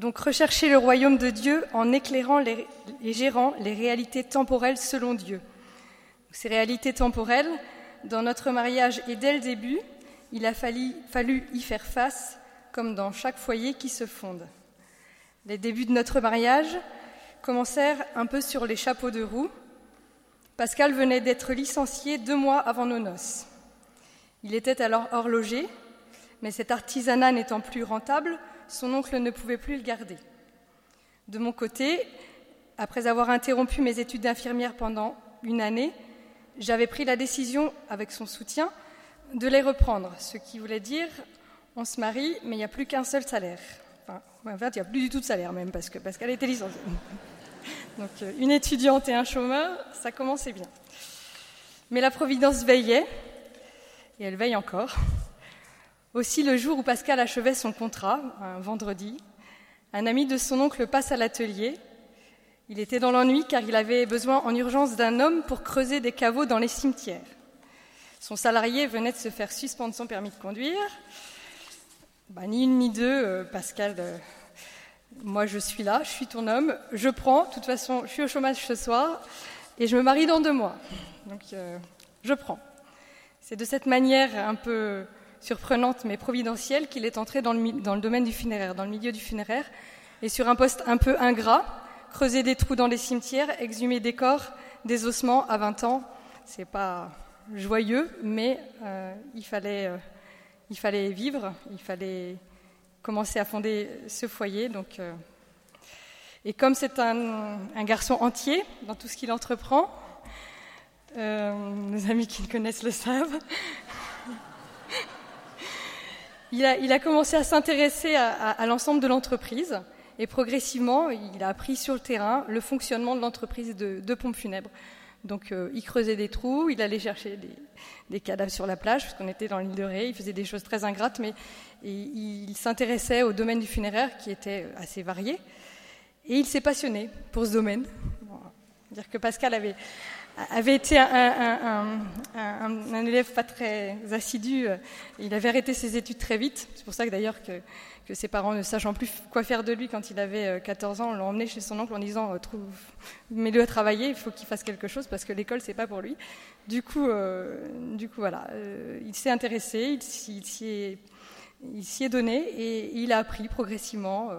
Donc rechercher le royaume de Dieu en éclairant et gérant les réalités temporelles selon Dieu. Ces réalités temporelles, dans notre mariage et dès le début, il a fallu y faire face, comme dans chaque foyer qui se fonde. Les débuts de notre mariage commencèrent un peu sur les chapeaux de roue. Pascal venait d'être licencié deux mois avant nos noces. Il était alors horloger, mais cet artisanat n'étant plus rentable, son oncle ne pouvait plus le garder. De mon côté, après avoir interrompu mes études d'infirmière pendant une année, j'avais pris la décision, avec son soutien, de les reprendre, ce qui voulait dire on se marie, mais il n'y a plus qu'un seul salaire. Enfin, en fait, il n'y a plus du tout de salaire même, parce qu'elle était licenciée. Donc, euh, une étudiante et un chômeur, ça commençait bien. Mais la Providence veillait, et elle veille encore. Aussi, le jour où Pascal achevait son contrat, un vendredi, un ami de son oncle passe à l'atelier. Il était dans l'ennui car il avait besoin en urgence d'un homme pour creuser des caveaux dans les cimetières. Son salarié venait de se faire suspendre son permis de conduire. Bah, ni une ni deux, euh, Pascal, euh, moi je suis là, je suis ton homme, je prends, de toute façon je suis au chômage ce soir et je me marie dans deux mois. Donc euh, je prends. C'est de cette manière un peu surprenante mais providentielle qu'il est entré dans le, domaine du funéraire, dans le milieu du funéraire, et sur un poste un peu ingrat, creuser des trous dans les cimetières, exhumer des corps, des ossements à 20 ans, c'est pas joyeux, mais euh, il, fallait, euh, il fallait vivre, il fallait commencer à fonder ce foyer. Donc, euh, et comme c'est un, un, garçon entier dans tout ce qu'il entreprend, nos amis qui le connaissent le savent, il a, commencé à s'intéresser à, l'ensemble de l'entreprise et progressivement, il a appris sur le terrain le fonctionnement de l'entreprise de, de, pompes funèbres. Donc, euh, il creusait des trous, il allait chercher des, cadavres sur la plage, parce qu'on était dans l'île de Ré, il faisait des choses très ingrates, mais il, s'intéressait au domaine du funéraire qui était assez varié. Et il s'est passionné pour ce domaine. Dire que Pascal avait, avait été un, élève pas très assidu. Il avait arrêté ses études très vite. C'est pour ça que d'ailleurs que, ses parents, ne sachant plus quoi faire de lui quand il avait 14 ans, l'ont emmené chez son oncle en disant mets-le à travailler, il faut qu'il fasse quelque chose parce que l'école c'est pas pour lui. Du coup, euh, du coup voilà, euh, il s'est intéressé, il s'y est, donné et il a appris progressivement euh,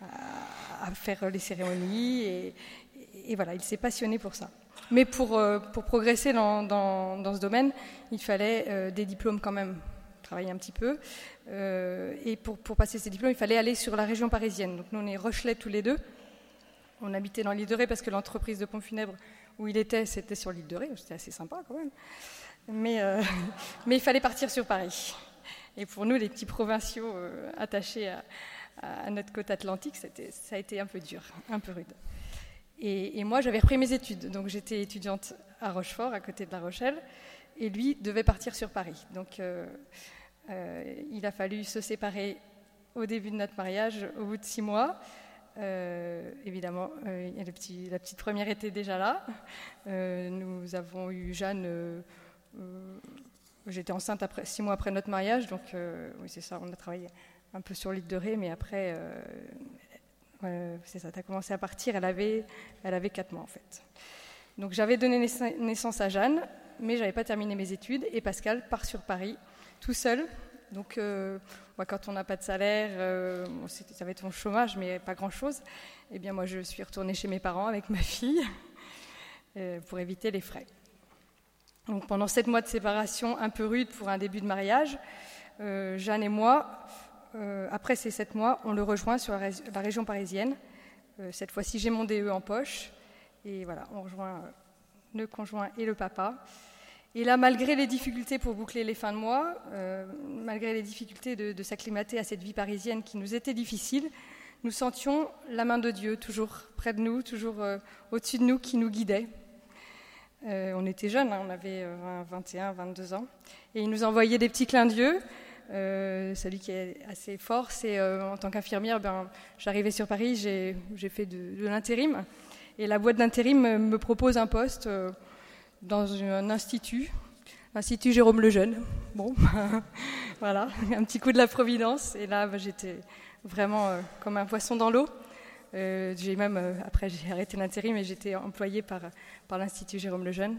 à, à, faire les cérémonies et, et voilà, il s'est passionné pour ça. Mais pour, euh, progresser dans, ce domaine, il fallait euh, des diplômes quand même, travailler un petit peu. Euh, et pour, passer ces diplômes, il fallait aller sur la région parisienne. Donc nous, on est Rochelet tous les deux. On habitait dans l'île de Ré parce que l'entreprise de pompes funèbres où il était, c'était sur l'île de Ré. C'était assez sympa quand même. Mais, il fallait partir sur Paris. Et pour nous, les petits provinciaux attachés à, notre côte atlantique, ça a été un peu dur, un peu rude. Et, moi, j'avais repris mes études. Donc, j'étais étudiante à Rochefort, à côté de La Rochelle. Et lui devait partir sur Paris. Donc, euh, euh, il a fallu se séparer au début de notre mariage, au bout de six mois. Euh, évidemment, la petite première était déjà là. Nous avons eu Jeanne. J'étais enceinte six mois après notre mariage. Donc, oui, c'est ça, on a travaillé un peu sur l'île de Ré, mais après, c'est ça, tu as commencé à partir, elle avait, elle avait 4 mois en fait. Donc j'avais donné naissance à Jeanne, mais je n'avais pas terminé mes études, et Pascal part sur Paris tout seul. Donc euh, quand on n'a pas de salaire, euh, ça va être mon chômage, mais pas grand-chose, eh bien moi je suis retournée chez mes parents avec ma fille euh, pour éviter les frais. Donc pendant 7 mois de séparation un peu rude pour un début de mariage, euh, Jeanne et moi, après ces sept mois, on le rejoint sur la, ré la région parisienne. Euh, cette fois-ci, j'ai mon DE en poche. Et voilà, on rejoint euh, le conjoint et le papa. Et là, malgré les difficultés pour boucler les fins de mois, euh, malgré les difficultés de, s'acclimater à cette vie parisienne qui nous était difficile, nous sentions la main de Dieu toujours près de nous, toujours euh, au-dessus de nous, qui nous guidait. Euh, on était jeunes, hein, on avait 20, 21, 22 ans. Et il nous envoyait des petits clins d'yeux. Euh, celui qui est assez fort, c'est euh, en tant qu'infirmière, ben, j'arrivais sur Paris, j'ai fait de, l'intérim. Et la boîte d'intérim me, propose un poste euh, dans un institut, Institut Jérôme le Jeune. Bon, voilà, un petit coup de la Providence. Et là, bah, j'étais vraiment comme un poisson dans l'eau. J'ai même, après, j'ai arrêté l'intérim, mais j'étais employée par, par l'Institut Jérôme le Jeune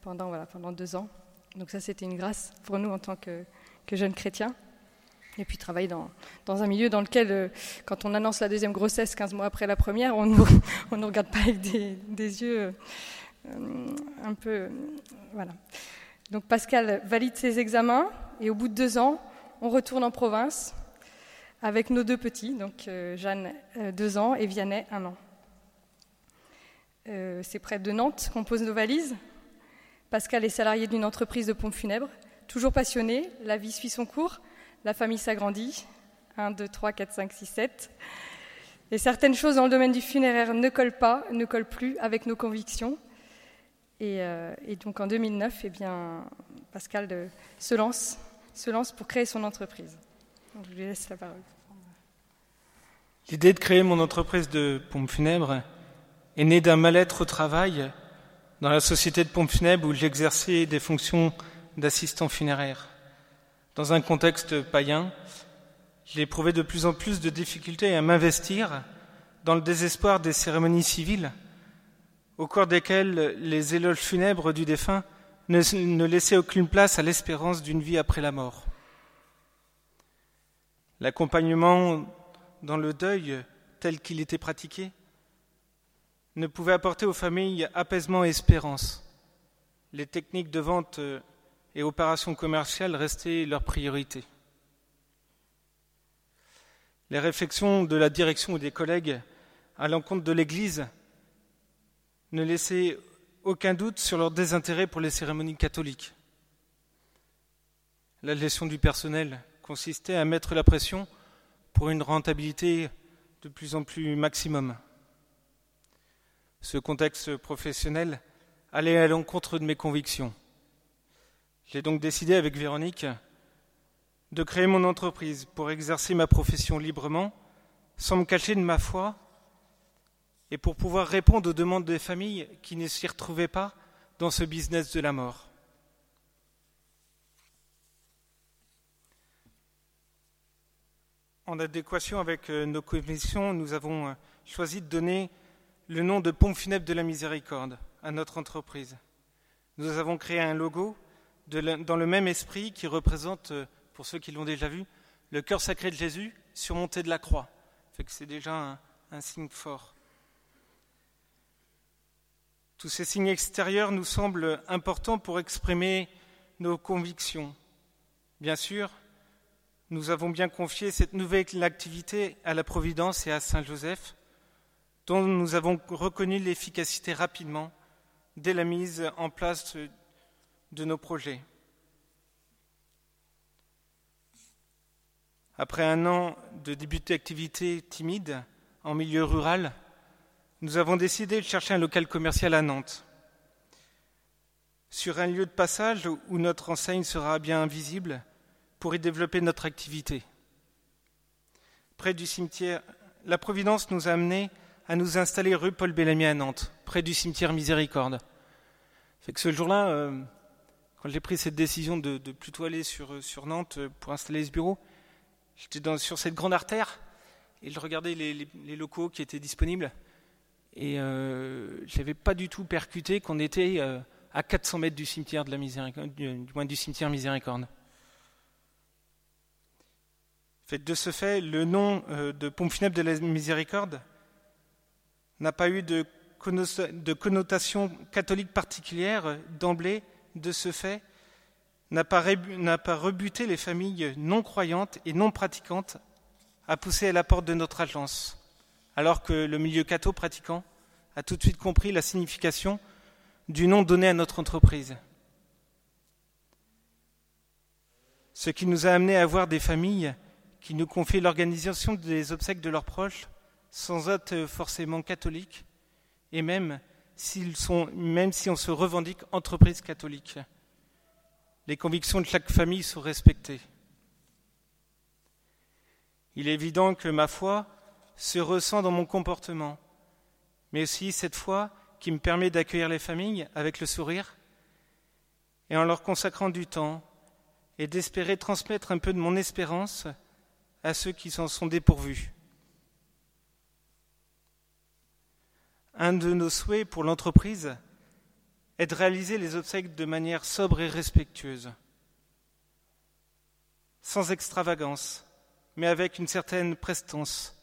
pendant, voilà, pendant deux ans. Donc ça, c'était une grâce pour nous en tant que, que jeunes chrétiens. Et puis travailler dans, dans, un milieu dans lequel, quand on annonce la deuxième grossesse 15 mois après la première, on ne nous, on regarde pas avec des, des yeux un peu... voilà. Donc Pascal valide ses examens et au bout de deux ans, on retourne en province avec nos deux petits, donc euh, Jeanne euh, deux ans et Vianney un an. Euh, c'est près de Nantes qu'on pose nos valises. Pascal est salarié d'une entreprise de pompes funèbres, toujours passionné, la vie suit son cours, la famille s'agrandit. 1, 2, 3, 4, 5, 6, 7. Et certaines choses dans le domaine du funéraire ne collent pas, ne collent plus avec nos convictions. Euh, et, donc en 2009, eh Pascal se, lance, se lance pour créer son entreprise. je lui laisse la parole. L'idée de créer mon entreprise de pompes funèbres est née d'un mal-être au travail dans la société de pompes funèbres où j'exerçais des fonctions d'assistant funéraire. Dans un contexte païen, j'ai éprouvé de plus en plus de difficultés à m'investir dans le désespoir des cérémonies civiles au cours desquels les éloges funèbres du défunt ne, laissaient aucune place à l'espérance d'une vie après la mort. L'accompagnement dans le deuil tel qu'il était pratiqué ne pouvait apporter aux familles apaisement et espérance. Les techniques de vente et opérations commerciales restaient leur priorité. Les réflexions de la direction ou des collègues à l'encontre de l'Église ne laissaient aucun doute sur leur désintérêt pour les cérémonies catholiques. La gestion du personnel consistait à mettre la pression pour une rentabilité de plus en plus maximum. Ce contexte professionnel allait à l'encontre de mes convictions. J'ai donc décidé avec Véronique de créer mon entreprise pour exercer ma profession librement, sans me cacher de ma foi et pour pouvoir répondre aux demandes des familles qui ne s'y retrouvaient pas dans ce business de la mort. En adéquation avec euh, nos commissions, nous avons euh, choisi de donner le nom de Pompe funèbre de la miséricorde à notre entreprise. Nous avons créé un logo dans le même esprit qui représente, euh, pour ceux qui l'ont déjà vu, le cœur sacré de Jésus surmonté de la croix. c'est déjà un signe fort. Tous ces signes extérieurs nous semblent importants pour exprimer nos convictions. Bien sûr, nous avons bien confié cette nouvelle activité à la Providence et à Saint Joseph, dont nous avons reconnu l'efficacité rapidement dès la mise en place de nos projets. Après un an de début d'activité timide en milieu rural, nous avons décidé de chercher un local commercial à Nantes, sur un lieu de passage où notre enseigne sera bien visible pour y développer notre activité. Près du cimetière, la Providence nous a amenés à nous installer rue Paul Bellamy à Nantes, près du cimetière Miséricorde. Fait que ce jour-là, euh, quand j'ai pris cette décision de, plutôt aller sur, sur, Nantes pour installer ce bureau, j'étais sur cette grande artère et je regardais les locaux qui étaient disponibles. Et euh, je n'avais pas du tout percuté qu'on était euh, à 400 mètres du cimetière de la Miséricorde, du, moins du cimetière Miséricorde. Fait, de ce fait, le nom euh, de pompe funèbre de la Miséricorde n'a pas eu de, de connotation catholique particulière d'emblée. De ce fait, n'a pas, rebuté les familles non croyantes et non pratiquantes à pousser à la porte de notre agence alors que le milieu catho pratiquant a tout de suite compris la signification du nom donné à notre entreprise. Ce qui nous a amené à voir des familles qui nous confient l'organisation des obsèques de leurs proches sans être forcément catholiques et même, même si on se revendique entreprise catholique. Les convictions de chaque famille sont respectées. Il est évident que ma foi se ressent dans mon comportement, mais aussi cette foi qui me permet d'accueillir les familles avec le sourire et en leur consacrant du temps, et d'espérer transmettre un peu de mon espérance à ceux qui s'en sont dépourvus. Un de nos souhaits pour l'entreprise est de réaliser les obsèques de manière sobre et respectueuse, sans extravagance, mais avec une certaine prestance.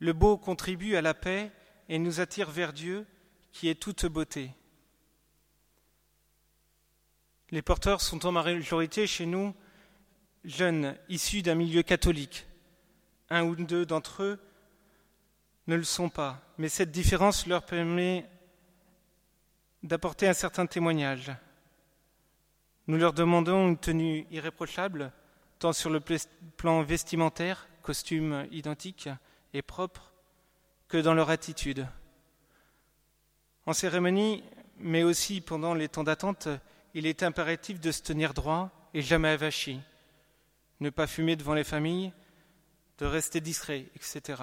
Le beau contribue à la paix et nous attire vers Dieu qui est toute beauté. Les porteurs sont en majorité chez nous jeunes, issus d'un milieu catholique. Un ou deux d'entre eux ne le sont pas, mais cette différence leur permet d'apporter un certain témoignage. Nous leur demandons une tenue irréprochable, tant sur le plan vestimentaire, costume identique et propre, que dans leur attitude. En cérémonie, mais aussi pendant les temps d'attente, il est impératif de se tenir droit et jamais avachi, ne pas fumer devant les familles, de rester discret, etc.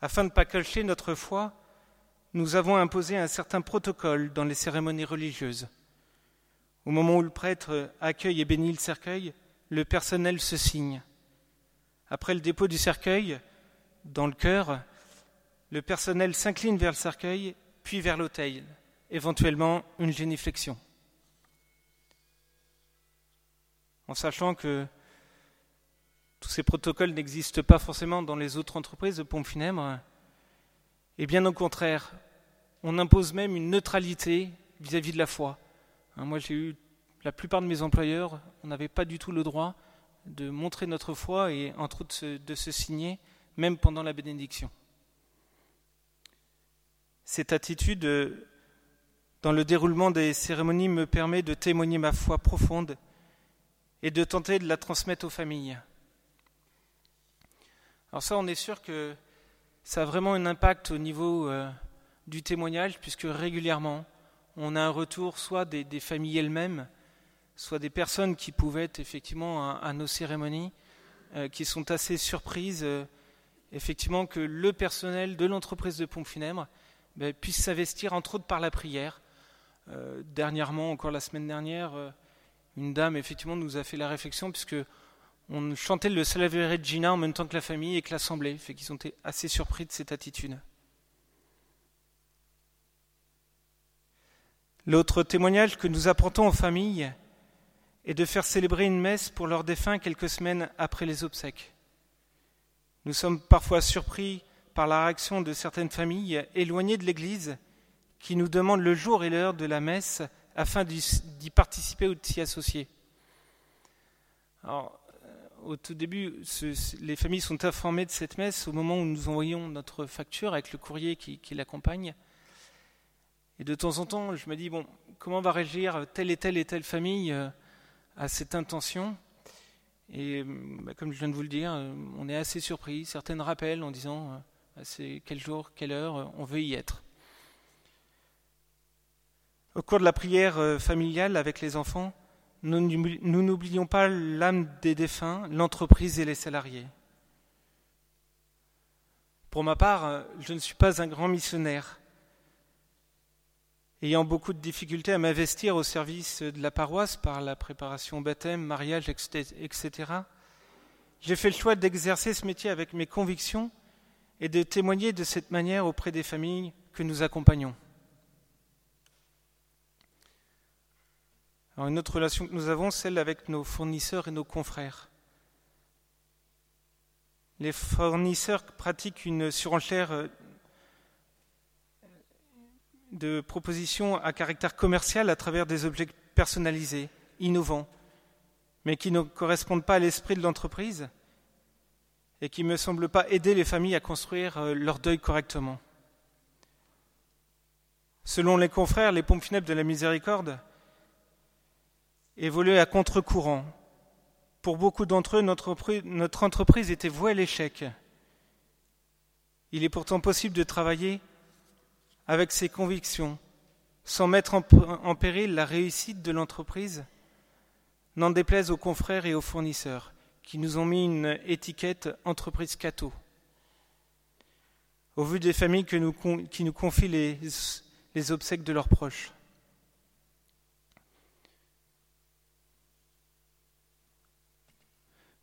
Afin de ne pas cacher notre foi, nous avons imposé un certain protocole dans les cérémonies religieuses. Au moment où le prêtre accueille et bénit le cercueil, le personnel se signe. Après le dépôt du cercueil, dans le cœur, le personnel s'incline vers le cercueil, puis vers l'autel, éventuellement une géniflexion. En sachant que tous ces protocoles n'existent pas forcément dans les autres entreprises de pompes funèbres, et bien au contraire, on impose même une neutralité vis-à-vis de la foi. Hein, moi, j'ai eu la plupart de mes employeurs, on n'avait pas du tout le droit de montrer notre foi et entre autres de se signer, même pendant la bénédiction. Cette attitude euh, dans le déroulement des cérémonies me permet de témoigner ma foi profonde et de tenter de la transmettre aux familles. Alors ça, on est sûr que ça a vraiment un impact au niveau euh, du témoignage, puisque régulièrement, on a un retour soit des, familles elles-mêmes, soit des personnes qui pouvaient être effectivement à, nos cérémonies, euh, qui sont assez surprises, effectivement, que le personnel de l'entreprise de pompes funèbres ben, puisse s'investir entre autres par la prière. Euh, dernièrement, encore la semaine dernière, euh, une dame effectivement nous a fait la réflexion puisque on chantait le Salve Regina en même temps que la famille et que l'assemblée, fait qu'ils ont été assez surpris de cette attitude. L'autre témoignage que nous apportons aux familles est de faire célébrer une messe pour leurs défunts quelques semaines après les obsèques. Nous sommes parfois surpris par la réaction de certaines familles éloignées de l'Église qui nous demandent le jour et l'heure de la messe afin d'y participer ou de s'y associer. Au tout début, les familles sont informées de cette messe au moment où nous envoyons notre facture avec le courrier qui, l'accompagne. Et de temps en temps, je me dis, bon, comment va réagir telle et telle et telle famille euh, à cette intention? Et bah, comme je viens de vous le dire, euh, on est assez surpris. Certaines rappellent en disant, c'est quel jour, quelle heure, on veut y être. Au cours de la prière euh, familiale avec les enfants, nous n'oublions pas l'âme des défunts, l'entreprise et les salariés. Pour ma part, euh, je ne suis pas un grand missionnaire. Ayant beaucoup de difficultés à m'investir au service de la paroisse par la préparation baptême, mariage, etc., j'ai fait le choix d'exercer ce métier avec mes convictions et de témoigner de cette manière auprès des familles que nous accompagnons. Une autre relation que nous avons, celle avec nos fournisseurs et nos confrères. Les fournisseurs pratiquent une surenchère euh, de propositions à caractère commercial à travers des objets personnalisés, innovants, mais qui ne correspondent pas à l'esprit de l'entreprise et qui ne me semble pas aider les familles à construire euh, leur deuil correctement. Selon les confrères, les pompes funèbres de la miséricorde évoluaient à contre-courant. Pour beaucoup d'entre eux, notre, entreprise était vouée à l'échec. Il est pourtant possible de travailler avec ses convictions, sans mettre en péril la réussite de l'entreprise, n'en déplaise aux confrères et aux fournisseurs qui nous ont mis une étiquette entreprise cato. Au vu des familles qui nous confient les obsèques de leurs proches.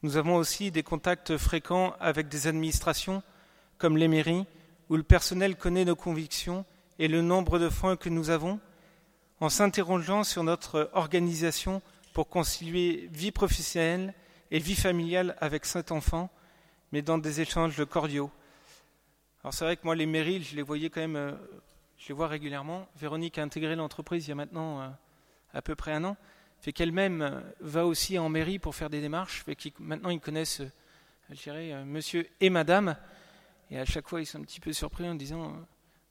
Nous avons aussi des contacts fréquents avec des administrations comme les mairies, où le personnel connaît nos convictions et le nombre de fois que nous avons, en s'interrogeant sur notre organisation pour concilier vie professionnelle et vie familiale avec cinq enfants, mais dans des échanges cordiaux. Alors c'est vrai que moi, les mairies, je les voyais quand même, euh, je les vois régulièrement. Véronique a intégré l'entreprise il y a maintenant euh, à peu près un an, fait qu'elle-même euh, va aussi en mairie pour faire des démarches, fait maintenant ils connaissent, je dirais, monsieur et madame, et à chaque fois, ils sont un petit peu surpris en disant euh,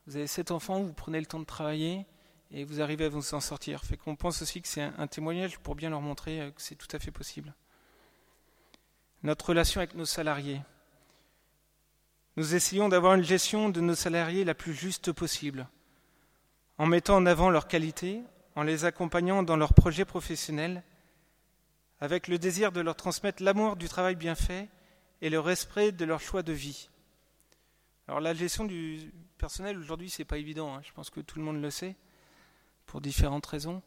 Vous avez sept enfants, vous prenez le temps de travailler et vous arrivez à vous en sortir. Fait qu'on pense aussi que c'est un, témoignage pour bien leur montrer euh, que c'est tout à fait possible. Notre relation avec nos salariés. Nous essayons d'avoir une gestion de nos salariés la plus juste possible, en mettant en avant leurs qualités, en les accompagnant dans leurs projets professionnels, avec le désir de leur transmettre l'amour du travail bien fait et le respect de leur choix de vie. Alors la gestion du personnel aujourd'hui, c'est pas évident. Hein. Je pense que tout le monde le sait pour différentes raisons.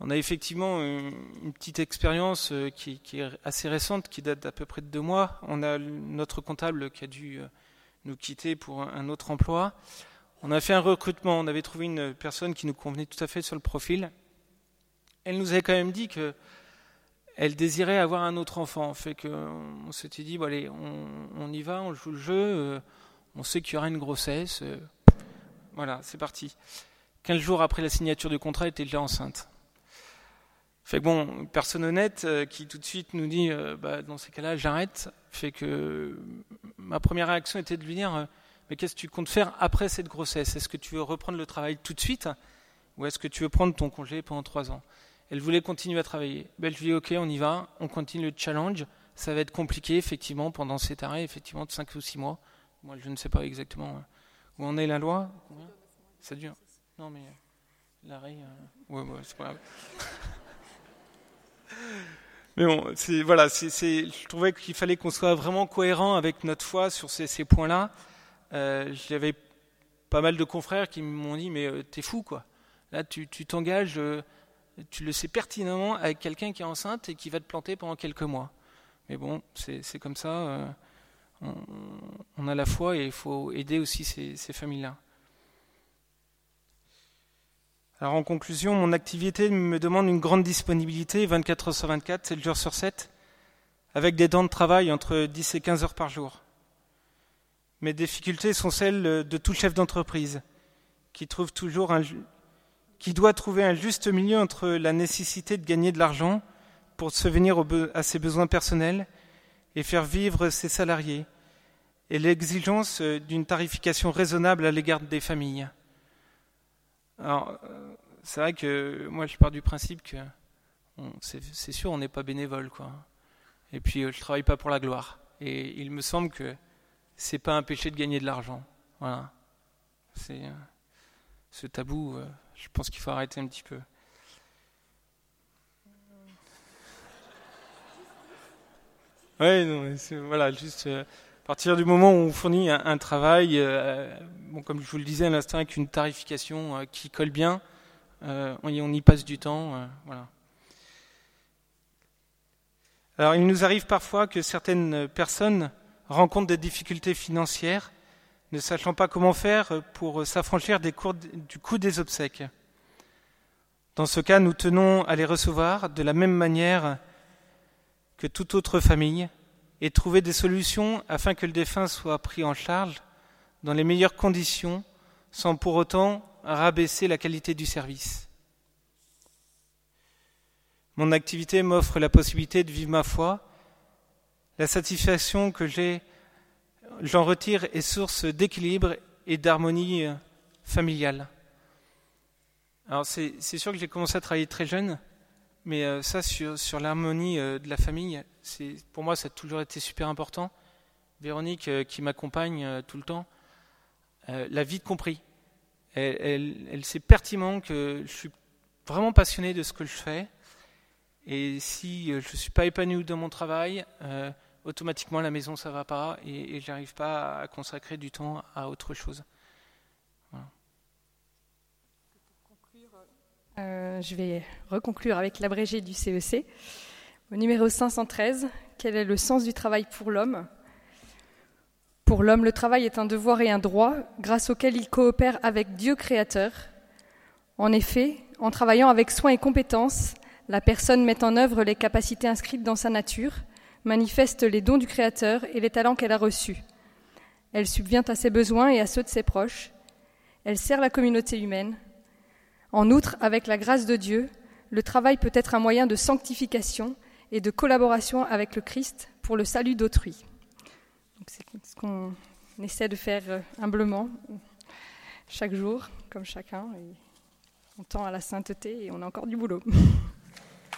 On a effectivement une, petite expérience euh, qui, est assez récente, qui date d'à peu près de deux mois. On a notre comptable qui a dû euh, nous quitter pour un autre emploi. On a fait un recrutement. On avait trouvé une personne qui nous convenait tout à fait sur le profil. Elle nous avait quand même dit que elle désirait avoir un autre enfant. Fait qu'on s'était dit, bon, on, y va, on joue le jeu, euh, on sait qu'il y aura une grossesse. Euh, voilà, c'est parti. Quinze jours après la signature du contrat, elle était déjà enceinte. Fait que bon, personne honnête euh, qui tout de suite nous dit, bah, dans ces cas-là, j'arrête. Fait que ma première réaction était de lui dire, mais qu'est-ce que tu comptes faire après cette grossesse? Est-ce que tu veux reprendre le travail tout de suite ou est-ce que tu veux prendre ton congé pendant trois ans? Elle voulait continuer à travailler. Ben, je lui ai dit, ok, on y va, on continue le challenge. Ça va être compliqué, effectivement, pendant cet arrêt, effectivement, de 5 ou 6 mois. Moi, je ne sais pas exactement euh, où en est la loi? Ça dure Non, mais euh, l'arrêt. Euh, ouais, c'est pas grave. Mais bon, voilà, je trouvais qu'il fallait qu'on soit vraiment cohérent avec notre foi sur ces points-là. Euh, J'avais pas mal de confrères qui m'ont dit, mais t'es fou, quoi. Là, tu, t'engages tu le sais pertinemment avec quelqu'un qui est enceinte et qui va te planter pendant quelques mois. Mais bon, c'est comme ça. Euh, on, a la foi et il faut aider aussi ces, ces familles-là. Alors en conclusion, mon activité me demande une grande disponibilité, 24 heures sur 24, 7 jours sur 7, avec des temps de travail entre 10 et 15 heures par jour. Mes difficultés sont celles de tout chef d'entreprise, qui trouve toujours un, qui doit trouver un juste milieu entre la nécessité de gagner de l'argent pour venir à ses besoins personnels et faire vivre ses salariés, et l'exigence d'une tarification raisonnable à l'égard des familles. Alors, c'est vrai que moi je pars du principe que c'est sûr on n'est pas bénévole quoi. Et puis je travaille pas pour la gloire. Et il me semble que c'est pas un péché de gagner de l'argent. Voilà. C'est euh, ce tabou. Euh, je pense qu'il faut arrêter un petit peu. Oui, non, voilà, juste euh, à partir du moment où on fournit un, travail, bon, comme je vous le disais à l'instant, avec une tarification qui colle bien, on, y, on, y passe du temps, voilà. Alors, il nous arrive parfois que certaines personnes rencontrent des difficultés financières ne sachant pas comment faire pour s'affranchir du coût des obsèques. Dans ce cas, nous tenons à les recevoir de la même manière que toute autre famille et trouver des solutions afin que le défunt soit pris en charge dans les meilleures conditions sans pour autant rabaisser la qualité du service. Mon activité m'offre la possibilité de vivre ma foi. La satisfaction que j'ai j'en retire est source d'équilibre et d'harmonie euh, familiale. Alors c'est sûr que j'ai commencé à travailler très jeune, mais euh, ça sur, sur l'harmonie euh, de la famille, pour moi ça a toujours été super important. Véronique qui m'accompagne tout le temps, l'a vite compris. Elle, sait pertinemment que je suis vraiment passionné de ce que je fais. Et si je ne suis pas épanoui dans mon travail, automatiquement la maison ça va pas et, et j'arrive pas à consacrer du temps à autre chose. Euh, je vais reconclure avec l'abrégé du CEC. E Au numéro 513, quel est le sens du travail pour l'homme? Pour l'homme, le travail est un devoir et un droit grâce auquel il coopère avec Dieu créateur. En effet, en travaillant avec soin et compétence, la personne met en œuvre les capacités inscrites dans sa nature, manifeste les dons du Créateur et les talents qu'elle a reçus. Elle subvient à ses besoins et à ceux de ses proches. Elle sert la communauté humaine. En outre, avec la grâce de Dieu, le travail peut être un moyen de sanctification et de collaboration avec le Christ pour le salut d'autrui. C'est ce qu'on essaie de faire euh, humblement chaque jour, comme chacun. on tend à la sainteté et on a encore du boulot.